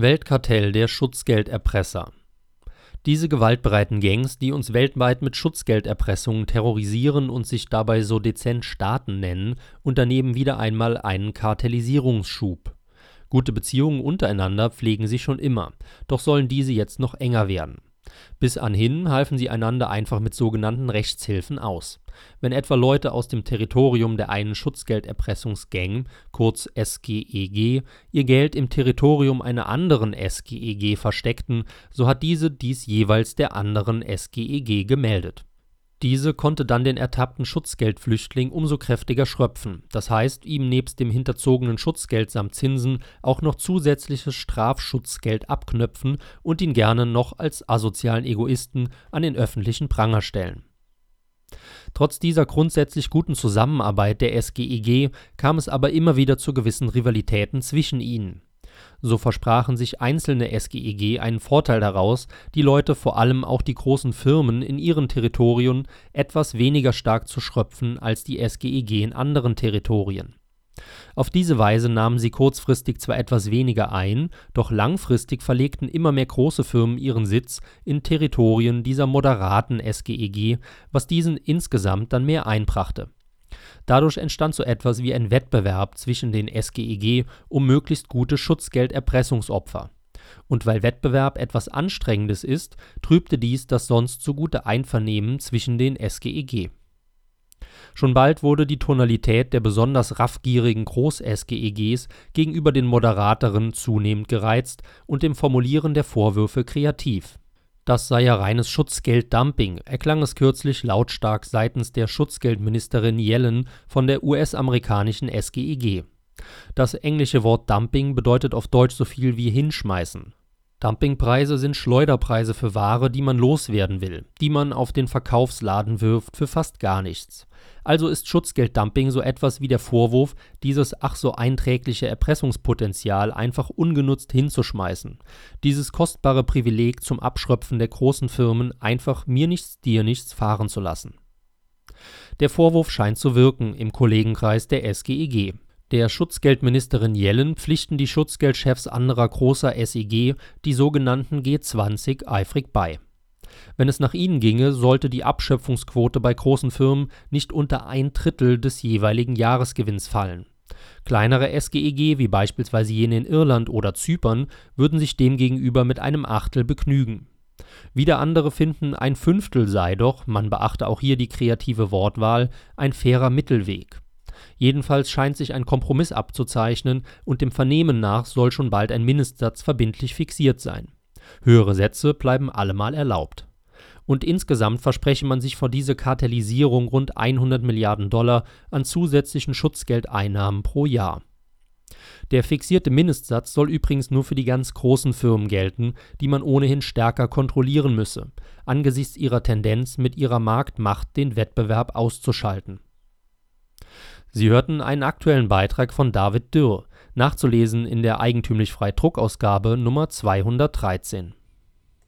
Weltkartell der Schutzgelderpresser Diese gewaltbereiten Gangs, die uns weltweit mit Schutzgelderpressungen terrorisieren und sich dabei so dezent Staaten nennen, unternehmen wieder einmal einen Kartellisierungsschub. Gute Beziehungen untereinander pflegen sie schon immer, doch sollen diese jetzt noch enger werden bis anhin halfen sie einander einfach mit sogenannten Rechtshilfen aus. Wenn etwa Leute aus dem Territorium der einen Schutzgelderpressungsgang (kurz SGEG) ihr Geld im Territorium einer anderen SGEG versteckten, so hat diese dies jeweils der anderen SGEG gemeldet diese konnte dann den ertappten Schutzgeldflüchtling umso kräftiger schröpfen, das heißt ihm nebst dem hinterzogenen Schutzgeld samt Zinsen auch noch zusätzliches Strafschutzgeld abknöpfen und ihn gerne noch als asozialen Egoisten an den öffentlichen Pranger stellen. Trotz dieser grundsätzlich guten Zusammenarbeit der SGEG kam es aber immer wieder zu gewissen Rivalitäten zwischen ihnen so versprachen sich einzelne SGEG einen Vorteil daraus, die Leute, vor allem auch die großen Firmen in ihren Territorien, etwas weniger stark zu schröpfen als die SGEG in anderen Territorien. Auf diese Weise nahmen sie kurzfristig zwar etwas weniger ein, doch langfristig verlegten immer mehr große Firmen ihren Sitz in Territorien dieser moderaten SGEG, was diesen insgesamt dann mehr einbrachte Dadurch entstand so etwas wie ein Wettbewerb zwischen den SGEG um möglichst gute Schutzgelderpressungsopfer. Und weil Wettbewerb etwas Anstrengendes ist, trübte dies das sonst so gute Einvernehmen zwischen den SGEG. Schon bald wurde die Tonalität der besonders raffgierigen Groß-SGEGs gegenüber den moderateren zunehmend gereizt und im Formulieren der Vorwürfe kreativ das sei ja reines Schutzgelddumping, erklang es kürzlich lautstark seitens der Schutzgeldministerin Yellen von der US-amerikanischen SGEG. Das englische Wort Dumping bedeutet auf Deutsch so viel wie hinschmeißen Dumpingpreise sind Schleuderpreise für Ware, die man loswerden will, die man auf den Verkaufsladen wirft für fast gar nichts. Also ist Schutzgelddumping so etwas wie der Vorwurf, dieses ach so einträgliche Erpressungspotenzial einfach ungenutzt hinzuschmeißen, dieses kostbare Privileg zum Abschröpfen der großen Firmen einfach mir nichts, dir nichts fahren zu lassen. Der Vorwurf scheint zu wirken im Kollegenkreis der SGEG der Schutzgeldministerin Yellen pflichten die Schutzgeldchefs anderer großer SEG, die sogenannten G20, eifrig bei. Wenn es nach ihnen ginge, sollte die Abschöpfungsquote bei großen Firmen nicht unter ein Drittel des jeweiligen Jahresgewinns fallen. Kleinere SGEG, wie beispielsweise jene in Irland oder Zypern, würden sich demgegenüber mit einem Achtel begnügen. Wieder andere finden, ein Fünftel sei doch, man beachte auch hier die kreative Wortwahl, ein fairer Mittelweg Jedenfalls scheint sich ein Kompromiss abzuzeichnen und dem Vernehmen nach soll schon bald ein Mindestsatz verbindlich fixiert sein. Höhere Sätze bleiben allemal erlaubt. Und insgesamt verspreche man sich vor diese Kartellisierung rund 100 Milliarden Dollar an zusätzlichen Schutzgeldeinnahmen pro Jahr. Der fixierte Mindestsatz soll übrigens nur für die ganz großen Firmen gelten, die man ohnehin stärker kontrollieren müsse, angesichts ihrer Tendenz, mit ihrer Marktmacht den Wettbewerb auszuschalten Sie hörten einen aktuellen Beitrag von David Dürr, nachzulesen in der eigentümlich frei Druckausgabe Nummer 213